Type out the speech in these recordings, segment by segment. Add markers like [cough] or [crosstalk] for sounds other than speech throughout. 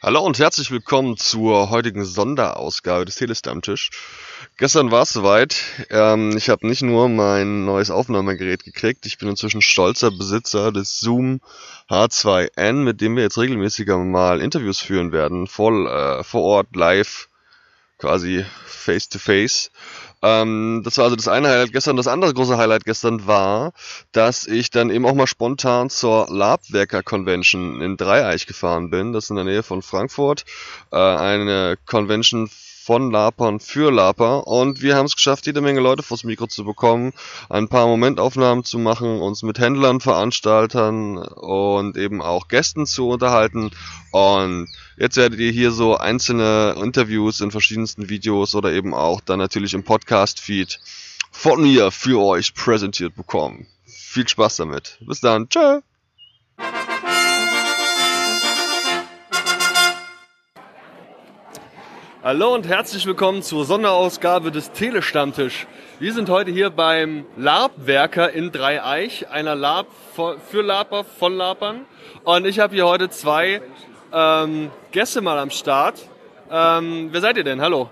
Hallo und herzlich willkommen zur heutigen Sonderausgabe des Telestammtisch. Gestern war es soweit. Ähm, ich habe nicht nur mein neues Aufnahmegerät gekriegt, ich bin inzwischen stolzer Besitzer des Zoom H2N, mit dem wir jetzt regelmäßiger mal Interviews führen werden, voll äh, vor Ort, live, quasi face to face. Ähm, das war also das eine Highlight gestern. Das andere große Highlight gestern war, dass ich dann eben auch mal spontan zur Labwerker Convention in Dreieich gefahren bin. Das ist in der Nähe von Frankfurt. Äh, eine Convention von Lapern für Laper und wir haben es geschafft, jede Menge Leute vors Mikro zu bekommen, ein paar Momentaufnahmen zu machen, uns mit Händlern, Veranstaltern und eben auch Gästen zu unterhalten und jetzt werdet ihr hier so einzelne Interviews in verschiedensten Videos oder eben auch dann natürlich im Podcast-Feed von mir für euch präsentiert bekommen. Viel Spaß damit. Bis dann. Ciao. Hallo und herzlich willkommen zur Sonderausgabe des Telestammtisch. Wir sind heute hier beim Labwerker in Dreieich, einer Lab für Laper von Lapern. Und ich habe hier heute zwei ähm, Gäste mal am Start. Ähm, wer seid ihr denn? Hallo.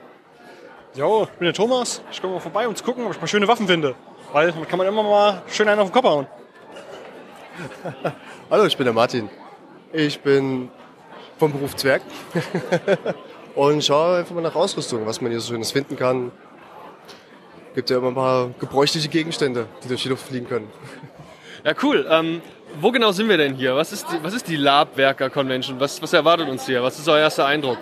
Jo, ich bin der Thomas. Ich komme mal vorbei, um zu gucken, ob ich mal schöne Waffen finde. Weil man kann man immer mal schön einen auf den Kopf hauen. [laughs] Hallo, ich bin der Martin. Ich bin vom Beruf Zwerg. [laughs] und schaue einfach mal nach Ausrüstung, was man hier so Schönes finden kann. Gibt ja immer ein paar gebräuchliche Gegenstände, die durch die Luft fliegen können. Ja, cool. Ähm, wo genau sind wir denn hier? Was ist die, was ist die Labwerker Convention? Was, was erwartet uns hier? Was ist euer erster Eindruck?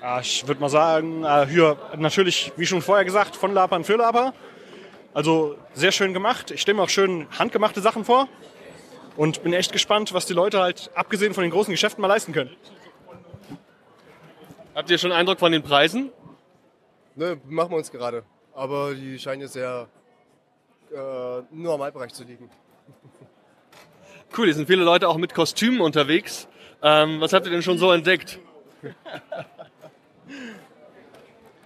Ja, ich würde mal sagen, äh, hier natürlich, wie schon vorher gesagt, von Lapern für Laper. Also sehr schön gemacht. Ich stelle mir auch schön handgemachte Sachen vor und bin echt gespannt, was die Leute halt abgesehen von den großen Geschäften mal leisten können. Habt ihr schon Eindruck von den Preisen? Ne, machen wir uns gerade. Aber die scheinen jetzt sehr äh, im Normalbereich zu liegen. Cool, hier sind viele Leute auch mit Kostümen unterwegs. Ähm, was habt ihr denn schon so entdeckt?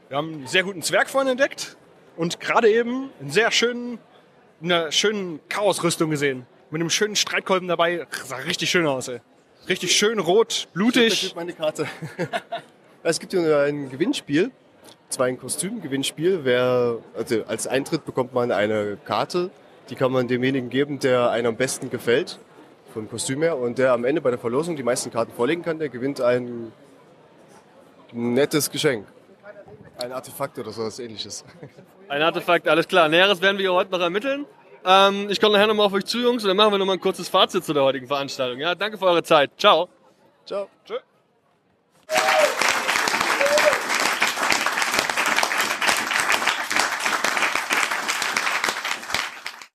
Wir haben einen sehr guten Zwerg vorhin entdeckt und gerade eben einen sehr schönen, eine schönen Chaosrüstung gesehen. Mit einem schönen Streitkolben dabei. Sah richtig schön aus, ey. Richtig schön rot, blutig. Ich meine Karte. [laughs] Es gibt hier ein Gewinnspiel, zwar ein Kostüm-Gewinnspiel. Wer, also als Eintritt bekommt man eine Karte, die kann man demjenigen geben, der einem am besten gefällt, vom Kostüm her. Und der am Ende bei der Verlosung die meisten Karten vorlegen kann, der gewinnt ein nettes Geschenk. Ein Artefakt oder sowas ähnliches. Ein Artefakt, alles klar. Näheres werden wir heute noch ermitteln. Ähm, ich komme nachher nochmal auf euch zu, Jungs, und dann machen wir nochmal ein kurzes Fazit zu der heutigen Veranstaltung. Ja, danke für eure Zeit. Ciao. Ciao. Tschö.